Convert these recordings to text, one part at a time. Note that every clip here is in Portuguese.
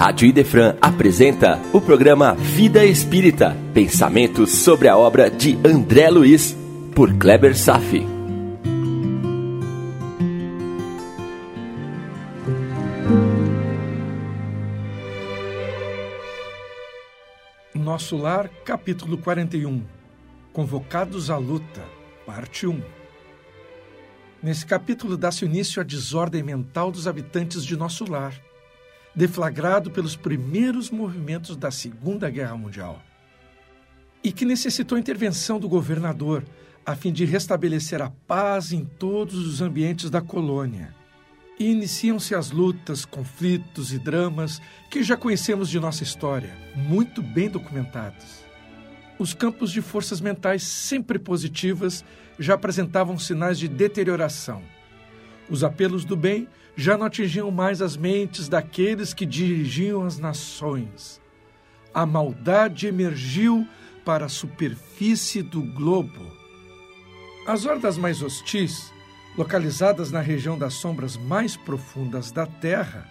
Rádio Idefran apresenta o programa Vida Espírita, pensamentos sobre a obra de André Luiz, por Kleber Safi. Nosso Lar, capítulo 41 Convocados à Luta, parte 1 Nesse capítulo dá-se início à desordem mental dos habitantes de nosso lar deflagrado pelos primeiros movimentos da Segunda Guerra Mundial. E que necessitou intervenção do governador a fim de restabelecer a paz em todos os ambientes da colônia. E iniciam-se as lutas, conflitos e dramas que já conhecemos de nossa história, muito bem documentados. Os campos de forças mentais sempre positivas já apresentavam sinais de deterioração. Os apelos do bem já não atingiam mais as mentes daqueles que dirigiam as nações. A maldade emergiu para a superfície do globo. As hordas mais hostis, localizadas na região das sombras mais profundas da Terra,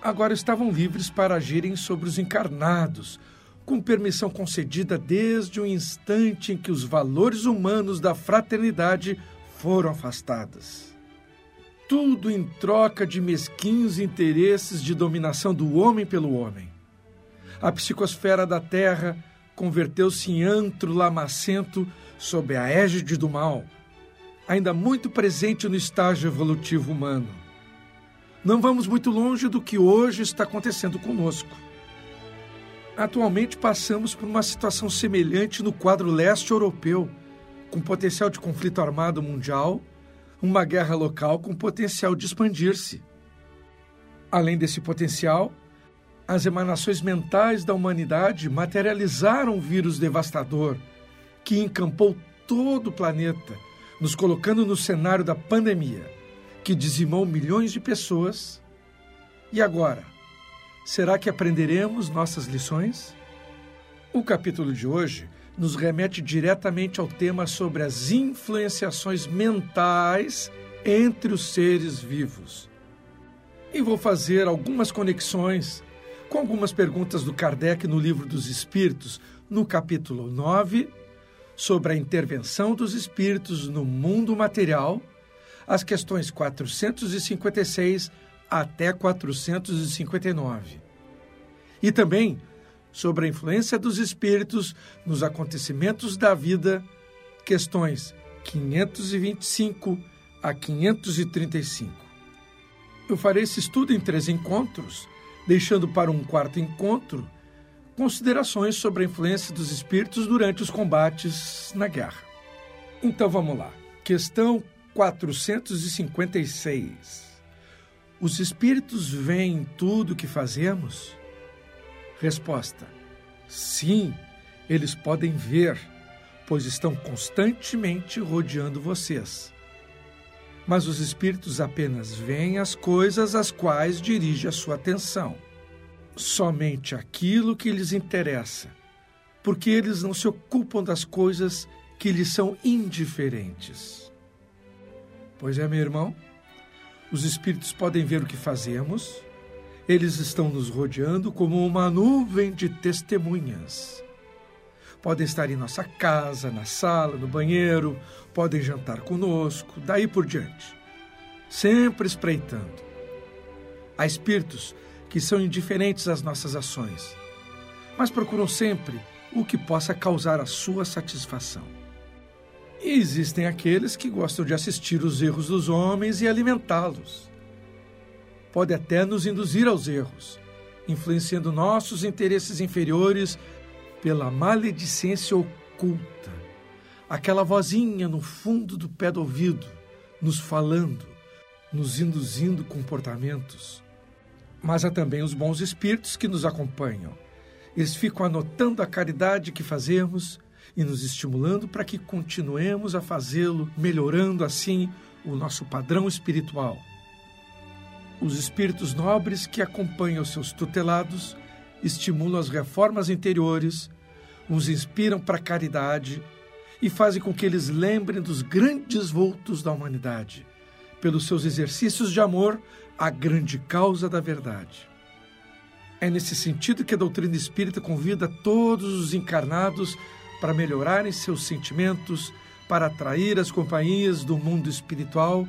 agora estavam livres para agirem sobre os encarnados, com permissão concedida desde o instante em que os valores humanos da fraternidade foram afastados tudo em troca de mesquinhos interesses de dominação do homem pelo homem. A psicosfera da Terra converteu-se em antro lamacento sob a égide do mal, ainda muito presente no estágio evolutivo humano. Não vamos muito longe do que hoje está acontecendo conosco. Atualmente passamos por uma situação semelhante no quadro leste europeu, com potencial de conflito armado mundial uma guerra local com potencial de expandir-se. Além desse potencial, as emanações mentais da humanidade materializaram o vírus devastador que encampou todo o planeta, nos colocando no cenário da pandemia, que dizimou milhões de pessoas. E agora? Será que aprenderemos nossas lições? O capítulo de hoje nos remete diretamente ao tema sobre as influenciações mentais entre os seres vivos. E vou fazer algumas conexões com algumas perguntas do Kardec no Livro dos Espíritos, no capítulo 9, sobre a intervenção dos espíritos no mundo material, as questões 456 até 459. E também sobre a influência dos espíritos nos acontecimentos da vida, questões 525 a 535. Eu farei esse estudo em três encontros, deixando para um quarto encontro considerações sobre a influência dos espíritos durante os combates na guerra. Então vamos lá. Questão 456. Os espíritos veem tudo o que fazemos? Resposta: Sim, eles podem ver, pois estão constantemente rodeando vocês. Mas os espíritos apenas veem as coisas às quais dirige a sua atenção. Somente aquilo que lhes interessa, porque eles não se ocupam das coisas que lhes são indiferentes. Pois é, meu irmão, os espíritos podem ver o que fazemos, eles estão nos rodeando como uma nuvem de testemunhas. Podem estar em nossa casa, na sala, no banheiro, podem jantar conosco, daí por diante. Sempre espreitando. Há espíritos que são indiferentes às nossas ações, mas procuram sempre o que possa causar a sua satisfação. E existem aqueles que gostam de assistir os erros dos homens e alimentá-los pode até nos induzir aos erros, influenciando nossos interesses inferiores pela maledicência oculta. Aquela vozinha no fundo do pé do ouvido, nos falando, nos induzindo comportamentos. Mas há também os bons espíritos que nos acompanham. Eles ficam anotando a caridade que fazemos e nos estimulando para que continuemos a fazê-lo, melhorando assim o nosso padrão espiritual os espíritos nobres que acompanham seus tutelados estimulam as reformas interiores, os inspiram para a caridade e fazem com que eles lembrem dos grandes voltos da humanidade, pelos seus exercícios de amor à grande causa da verdade. É nesse sentido que a doutrina espírita convida todos os encarnados para melhorarem seus sentimentos, para atrair as companhias do mundo espiritual,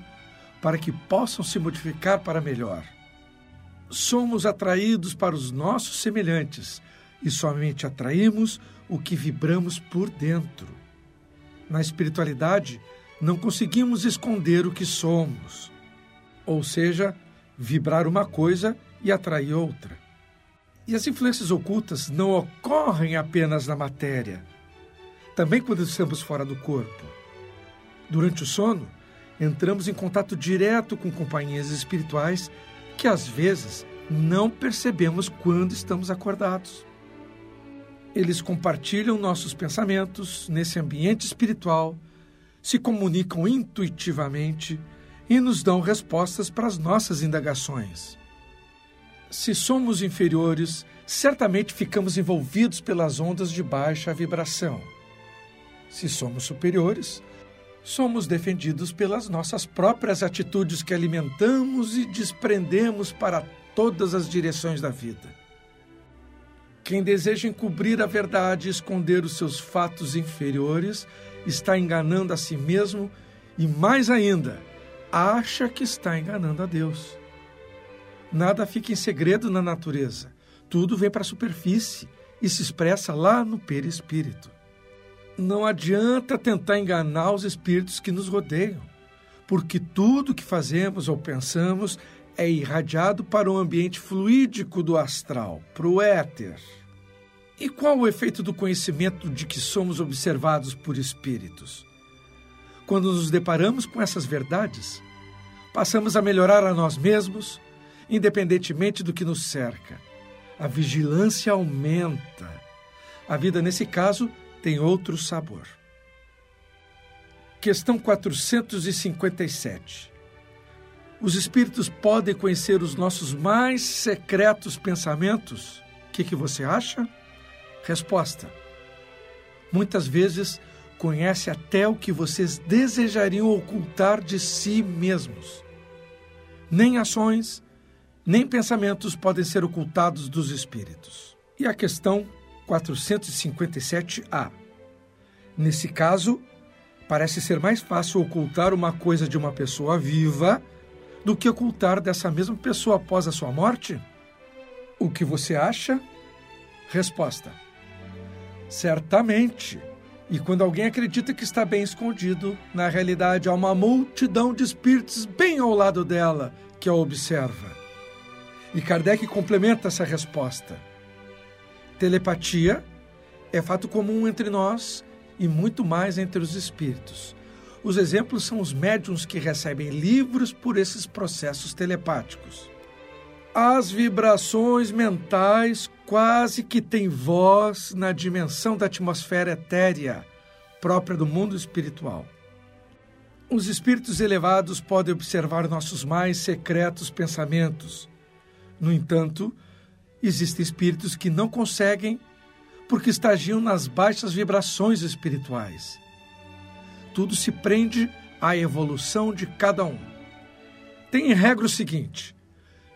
para que possam se modificar para melhor. Somos atraídos para os nossos semelhantes e somente atraímos o que vibramos por dentro. Na espiritualidade, não conseguimos esconder o que somos, ou seja, vibrar uma coisa e atrair outra. E as influências ocultas não ocorrem apenas na matéria, também quando estamos fora do corpo. Durante o sono, entramos em contato direto com companhias espirituais que às vezes não percebemos quando estamos acordados. Eles compartilham nossos pensamentos nesse ambiente espiritual, se comunicam intuitivamente e nos dão respostas para as nossas indagações. Se somos inferiores, certamente ficamos envolvidos pelas ondas de baixa vibração. Se somos superiores, somos defendidos pelas nossas próprias atitudes que alimentamos e desprendemos para todas as direções da vida. Quem deseja encobrir a verdade e esconder os seus fatos inferiores está enganando a si mesmo e, mais ainda, acha que está enganando a Deus. Nada fica em segredo na natureza. Tudo vem para a superfície e se expressa lá no perispírito. Não adianta tentar enganar os espíritos que nos rodeiam, porque tudo que fazemos ou pensamos é irradiado para o ambiente fluídico do astral, para o éter. E qual o efeito do conhecimento de que somos observados por espíritos? Quando nos deparamos com essas verdades, passamos a melhorar a nós mesmos, independentemente do que nos cerca. A vigilância aumenta. A vida, nesse caso, tem outro sabor. Questão 457. Os espíritos podem conhecer os nossos mais secretos pensamentos? O que, que você acha? Resposta: Muitas vezes conhece até o que vocês desejariam ocultar de si mesmos. Nem ações, nem pensamentos podem ser ocultados dos espíritos. E a questão 457A. Nesse caso, parece ser mais fácil ocultar uma coisa de uma pessoa viva do que ocultar dessa mesma pessoa após a sua morte? O que você acha? Resposta: Certamente. E quando alguém acredita que está bem escondido, na realidade há uma multidão de espíritos bem ao lado dela que a observa. E Kardec complementa essa resposta. Telepatia é fato comum entre nós e muito mais entre os espíritos. Os exemplos são os médiums que recebem livros por esses processos telepáticos. As vibrações mentais quase que têm voz na dimensão da atmosfera etérea própria do mundo espiritual. Os espíritos elevados podem observar nossos mais secretos pensamentos. No entanto, existem espíritos que não conseguem porque estagiam nas baixas vibrações espirituais. Tudo se prende à evolução de cada um. Tem em regra o seguinte: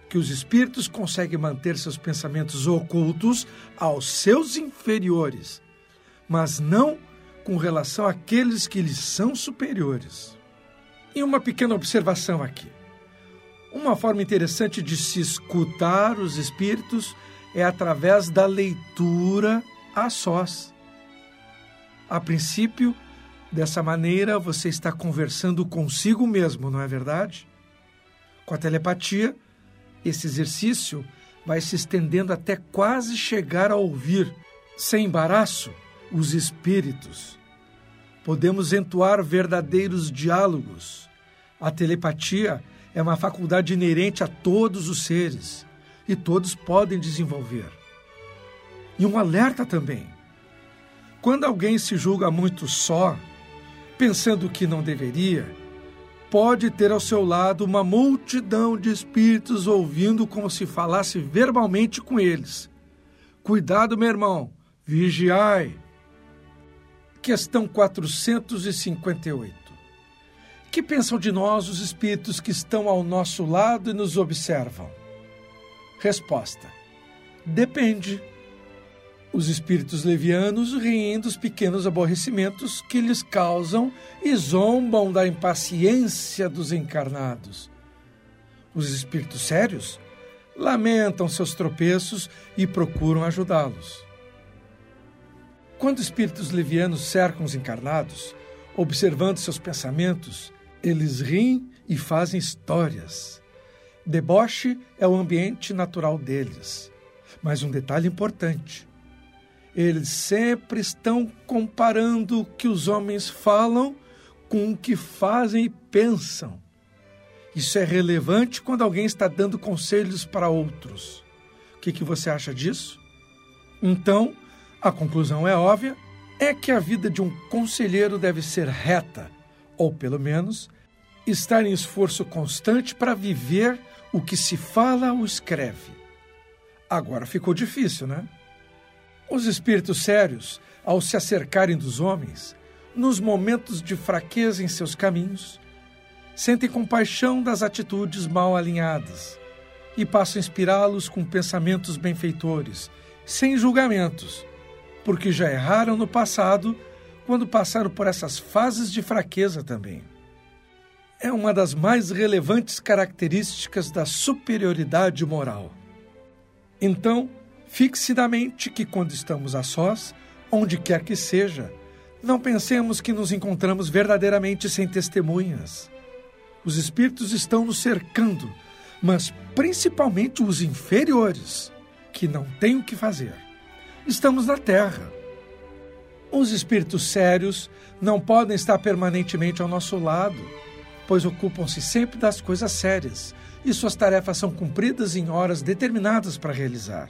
que os espíritos conseguem manter seus pensamentos ocultos aos seus inferiores, mas não com relação àqueles que lhes são superiores. E uma pequena observação aqui. Uma forma interessante de se escutar os espíritos é através da leitura a sós. A princípio, dessa maneira você está conversando consigo mesmo, não é verdade? Com a telepatia, esse exercício vai se estendendo até quase chegar a ouvir, sem embaraço, os espíritos. Podemos entoar verdadeiros diálogos. A telepatia é uma faculdade inerente a todos os seres e todos podem desenvolver. E um alerta também. Quando alguém se julga muito só, pensando que não deveria, pode ter ao seu lado uma multidão de espíritos ouvindo como se falasse verbalmente com eles. Cuidado, meu irmão, vigiai. Questão 458. Que pensam de nós os espíritos que estão ao nosso lado e nos observam? Resposta: Depende. Os espíritos levianos riem dos pequenos aborrecimentos que lhes causam e zombam da impaciência dos encarnados. Os espíritos sérios lamentam seus tropeços e procuram ajudá-los. Quando espíritos levianos cercam os encarnados, observando seus pensamentos, eles riem e fazem histórias. Deboche é o ambiente natural deles. Mas um detalhe importante: eles sempre estão comparando o que os homens falam com o que fazem e pensam. Isso é relevante quando alguém está dando conselhos para outros. O que, que você acha disso? Então, a conclusão é óbvia: é que a vida de um conselheiro deve ser reta, ou pelo menos estar em esforço constante para viver o que se fala ou escreve. Agora ficou difícil, né? Os espíritos sérios, ao se acercarem dos homens, nos momentos de fraqueza em seus caminhos, sentem compaixão das atitudes mal alinhadas e passam a inspirá-los com pensamentos benfeitores, sem julgamentos, porque já erraram no passado quando passaram por essas fases de fraqueza também. É uma das mais relevantes características da superioridade moral. Então, fixe na mente que quando estamos a sós, onde quer que seja, não pensemos que nos encontramos verdadeiramente sem testemunhas. Os espíritos estão nos cercando, mas principalmente os inferiores, que não têm o que fazer estamos na Terra. Os espíritos sérios não podem estar permanentemente ao nosso lado, pois ocupam-se sempre das coisas sérias e suas tarefas são cumpridas em horas determinadas para realizar.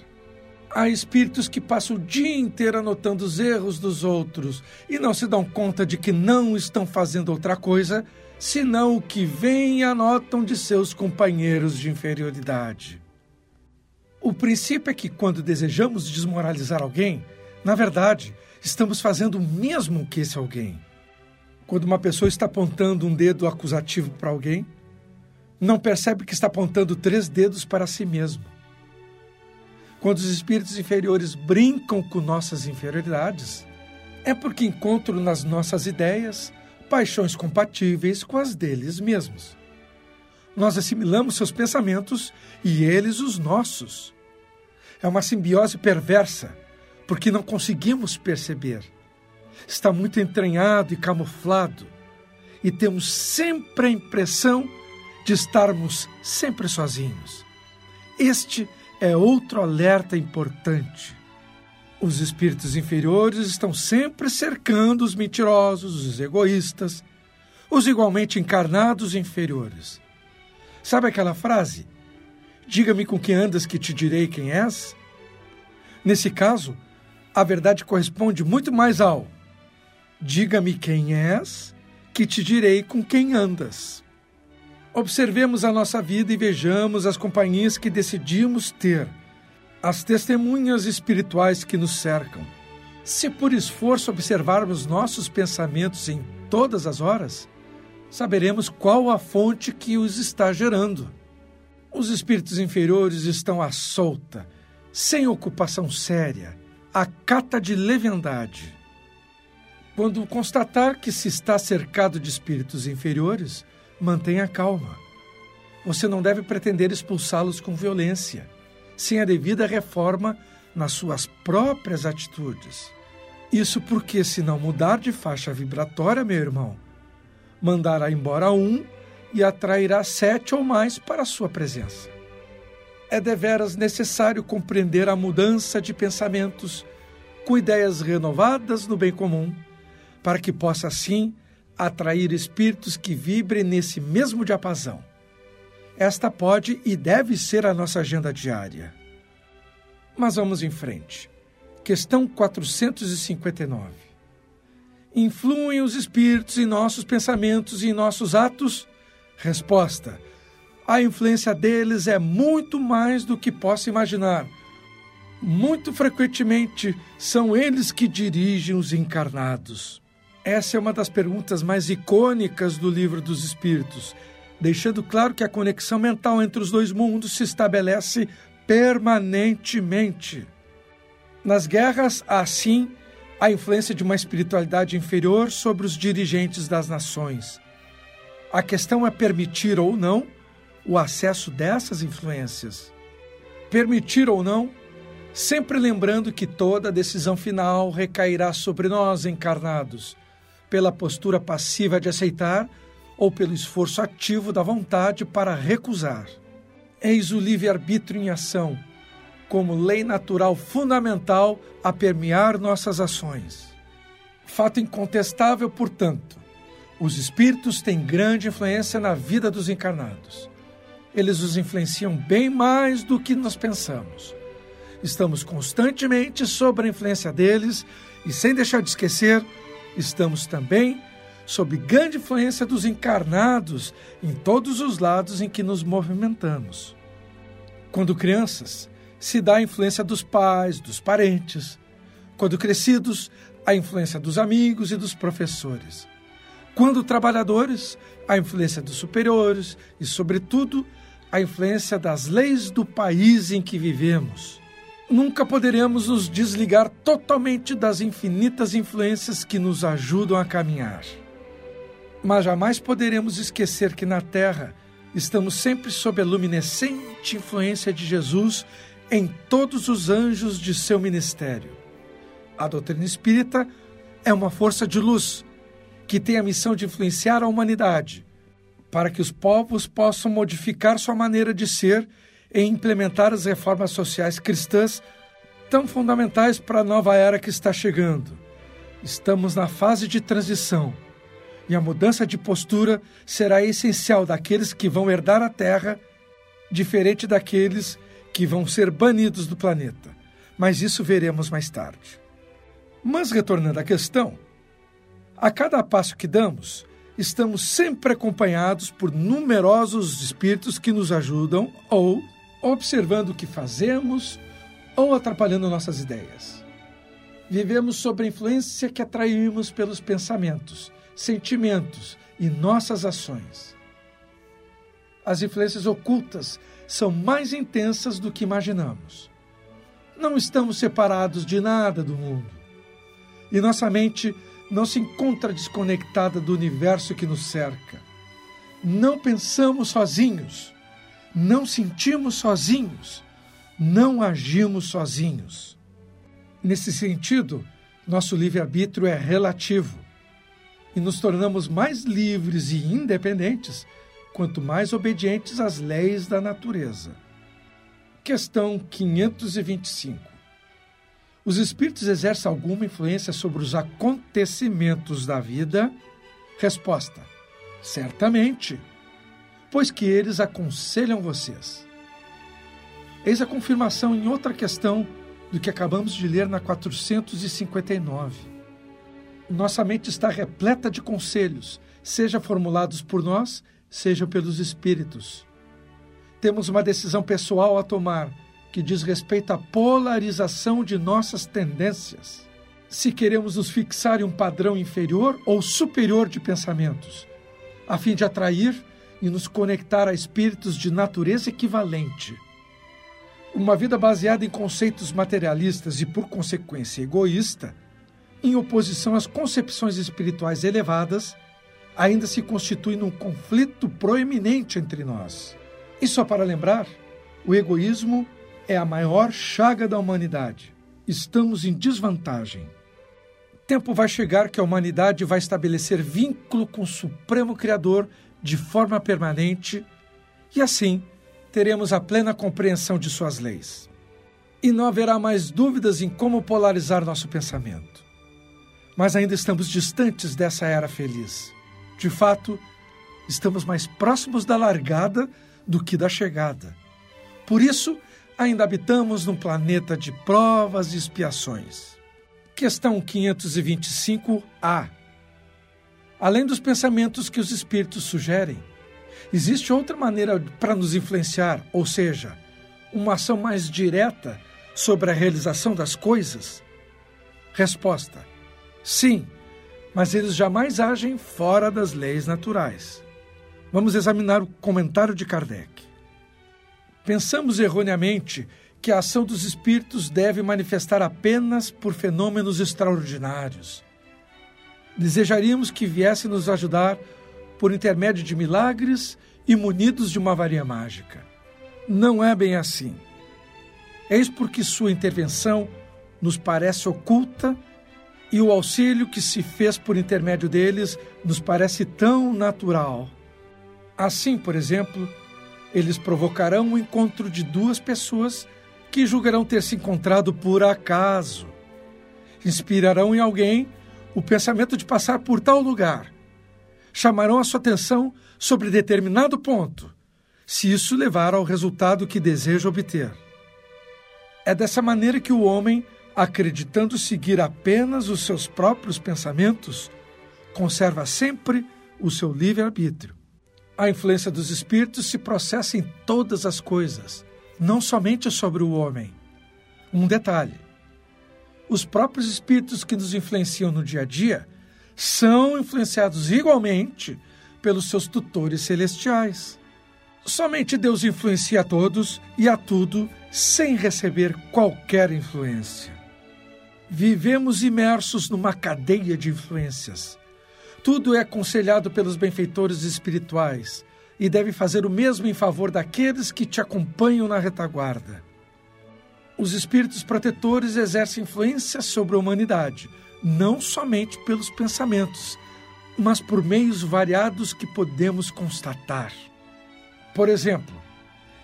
Há espíritos que passam o dia inteiro anotando os erros dos outros e não se dão conta de que não estão fazendo outra coisa senão o que vem e anotam de seus companheiros de inferioridade. O princípio é que quando desejamos desmoralizar alguém, na verdade, estamos fazendo o mesmo que esse alguém. Quando uma pessoa está apontando um dedo acusativo para alguém, não percebe que está apontando três dedos para si mesmo. Quando os espíritos inferiores brincam com nossas inferioridades, é porque encontram nas nossas ideias paixões compatíveis com as deles mesmos. Nós assimilamos seus pensamentos e eles os nossos. É uma simbiose perversa, porque não conseguimos perceber. Está muito entranhado e camuflado, e temos sempre a impressão de estarmos sempre sozinhos. Este é outro alerta importante. Os espíritos inferiores estão sempre cercando os mentirosos, os egoístas, os igualmente encarnados inferiores. Sabe aquela frase? Diga-me com que andas que te direi quem és. Nesse caso, a verdade corresponde muito mais ao Diga-me quem és, que te direi com quem andas. Observemos a nossa vida e vejamos as companhias que decidimos ter, as testemunhas espirituais que nos cercam. Se por esforço observarmos nossos pensamentos em todas as horas, saberemos qual a fonte que os está gerando. Os espíritos inferiores estão à solta, sem ocupação séria, a cata de leviandade. Quando constatar que se está cercado de espíritos inferiores, mantenha calma. Você não deve pretender expulsá-los com violência, sem a devida reforma nas suas próprias atitudes. Isso porque, se não mudar de faixa vibratória, meu irmão, mandará embora um e atrairá sete ou mais para a sua presença. É deveras necessário compreender a mudança de pensamentos com ideias renovadas no bem comum, para que possa assim atrair espíritos que vibrem nesse mesmo diapasão. Esta pode e deve ser a nossa agenda diária. Mas vamos em frente. Questão 459. Influem os espíritos em nossos pensamentos e em nossos atos? Resposta: A influência deles é muito mais do que posso imaginar. Muito frequentemente são eles que dirigem os encarnados. Essa é uma das perguntas mais icônicas do Livro dos Espíritos, deixando claro que a conexão mental entre os dois mundos se estabelece permanentemente. Nas guerras, há sim a influência de uma espiritualidade inferior sobre os dirigentes das nações. A questão é permitir ou não o acesso dessas influências. Permitir ou não, sempre lembrando que toda decisão final recairá sobre nós encarnados, pela postura passiva de aceitar ou pelo esforço ativo da vontade para recusar. Eis o livre-arbítrio em ação, como lei natural fundamental a permear nossas ações. Fato incontestável, portanto, os espíritos têm grande influência na vida dos encarnados. Eles os influenciam bem mais do que nós pensamos. Estamos constantemente sob a influência deles e, sem deixar de esquecer, estamos também sob grande influência dos encarnados em todos os lados em que nos movimentamos. Quando crianças, se dá a influência dos pais, dos parentes. Quando crescidos, a influência dos amigos e dos professores. Quando trabalhadores, a influência dos superiores e, sobretudo, a influência das leis do país em que vivemos. Nunca poderemos nos desligar totalmente das infinitas influências que nos ajudam a caminhar. Mas jamais poderemos esquecer que na Terra estamos sempre sob a luminescente influência de Jesus em todos os anjos de seu ministério. A doutrina espírita é uma força de luz que tem a missão de influenciar a humanidade, para que os povos possam modificar sua maneira de ser e implementar as reformas sociais cristãs tão fundamentais para a nova era que está chegando. Estamos na fase de transição e a mudança de postura será essencial daqueles que vão herdar a Terra, diferente daqueles que vão ser banidos do planeta. Mas isso veremos mais tarde. Mas retornando à questão, a cada passo que damos, estamos sempre acompanhados por numerosos espíritos que nos ajudam ou observando o que fazemos ou atrapalhando nossas ideias. Vivemos sob a influência que atraímos pelos pensamentos, sentimentos e nossas ações. As influências ocultas são mais intensas do que imaginamos. Não estamos separados de nada do mundo. E nossa mente não se encontra desconectada do universo que nos cerca. Não pensamos sozinhos, não sentimos sozinhos, não agimos sozinhos. Nesse sentido, nosso livre-arbítrio é relativo e nos tornamos mais livres e independentes quanto mais obedientes às leis da natureza. Questão 525 os espíritos exercem alguma influência sobre os acontecimentos da vida? Resposta: certamente, pois que eles aconselham vocês. Eis a confirmação em outra questão do que acabamos de ler na 459. Nossa mente está repleta de conselhos, seja formulados por nós, seja pelos espíritos. Temos uma decisão pessoal a tomar que diz respeito à polarização de nossas tendências. Se queremos nos fixar em um padrão inferior ou superior de pensamentos, a fim de atrair e nos conectar a espíritos de natureza equivalente. Uma vida baseada em conceitos materialistas e, por consequência, egoísta, em oposição às concepções espirituais elevadas, ainda se constitui num conflito proeminente entre nós. E só para lembrar, o egoísmo é a maior chaga da humanidade. Estamos em desvantagem. Tempo vai chegar que a humanidade vai estabelecer vínculo com o Supremo Criador de forma permanente e assim teremos a plena compreensão de suas leis. E não haverá mais dúvidas em como polarizar nosso pensamento. Mas ainda estamos distantes dessa era feliz. De fato, estamos mais próximos da largada do que da chegada. Por isso, ainda habitamos num planeta de provas e expiações. Questão 525A. Além dos pensamentos que os espíritos sugerem, existe outra maneira para nos influenciar, ou seja, uma ação mais direta sobre a realização das coisas? Resposta: Sim, mas eles jamais agem fora das leis naturais. Vamos examinar o comentário de Kardec. Pensamos erroneamente que a ação dos espíritos deve manifestar apenas por fenômenos extraordinários. Desejaríamos que viesse nos ajudar por intermédio de milagres e munidos de uma varinha mágica. Não é bem assim. Eis porque sua intervenção nos parece oculta e o auxílio que se fez por intermédio deles nos parece tão natural. Assim, por exemplo, eles provocarão o encontro de duas pessoas que julgarão ter se encontrado por acaso. Inspirarão em alguém o pensamento de passar por tal lugar. Chamarão a sua atenção sobre determinado ponto, se isso levar ao resultado que deseja obter. É dessa maneira que o homem, acreditando seguir apenas os seus próprios pensamentos, conserva sempre o seu livre-arbítrio. A influência dos espíritos se processa em todas as coisas, não somente sobre o homem. Um detalhe: os próprios espíritos que nos influenciam no dia a dia são influenciados igualmente pelos seus tutores celestiais. Somente Deus influencia a todos e a tudo sem receber qualquer influência. Vivemos imersos numa cadeia de influências. Tudo é aconselhado pelos benfeitores espirituais e deve fazer o mesmo em favor daqueles que te acompanham na retaguarda. Os espíritos protetores exercem influência sobre a humanidade, não somente pelos pensamentos, mas por meios variados que podemos constatar. Por exemplo,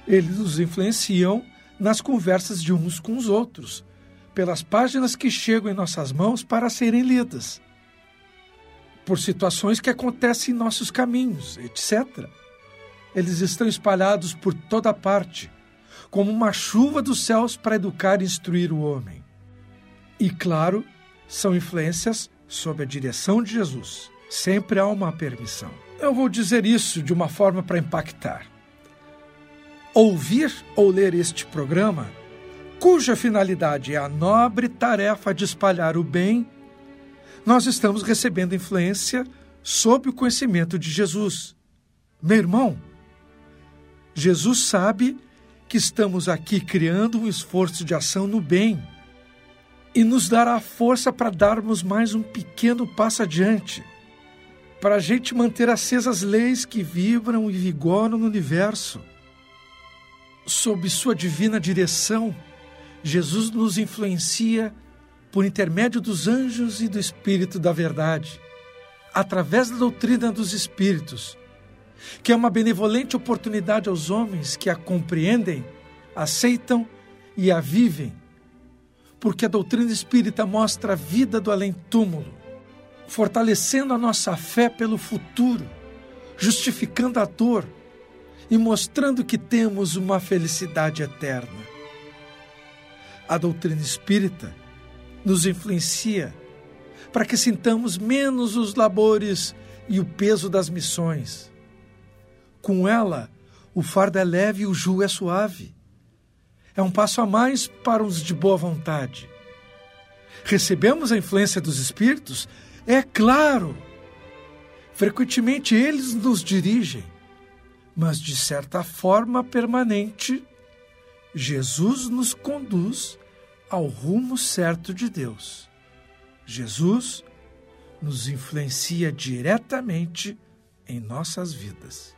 eles nos influenciam nas conversas de uns com os outros, pelas páginas que chegam em nossas mãos para serem lidas, por situações que acontecem em nossos caminhos, etc. Eles estão espalhados por toda parte, como uma chuva dos céus para educar e instruir o homem. E, claro, são influências sob a direção de Jesus. Sempre há uma permissão. Eu vou dizer isso de uma forma para impactar ouvir ou ler este programa, cuja finalidade é a nobre tarefa de espalhar o bem, nós estamos recebendo influência sob o conhecimento de Jesus. Meu irmão, Jesus sabe que estamos aqui criando um esforço de ação no bem e nos dará força para darmos mais um pequeno passo adiante, para a gente manter acesas as leis que vibram e vigoram no universo. Sob sua divina direção, Jesus nos influencia por intermédio dos anjos e do Espírito da Verdade, através da doutrina dos Espíritos, que é uma benevolente oportunidade aos homens que a compreendem, aceitam e a vivem, porque a doutrina espírita mostra a vida do além-túmulo, fortalecendo a nossa fé pelo futuro, justificando a dor e mostrando que temos uma felicidade eterna. A doutrina espírita nos influencia para que sintamos menos os labores e o peso das missões. Com ela, o fardo é leve e o jugo é suave. É um passo a mais para os de boa vontade. Recebemos a influência dos espíritos? É claro! Frequentemente eles nos dirigem mas de certa forma permanente, Jesus nos conduz ao rumo certo de Deus. Jesus nos influencia diretamente em nossas vidas.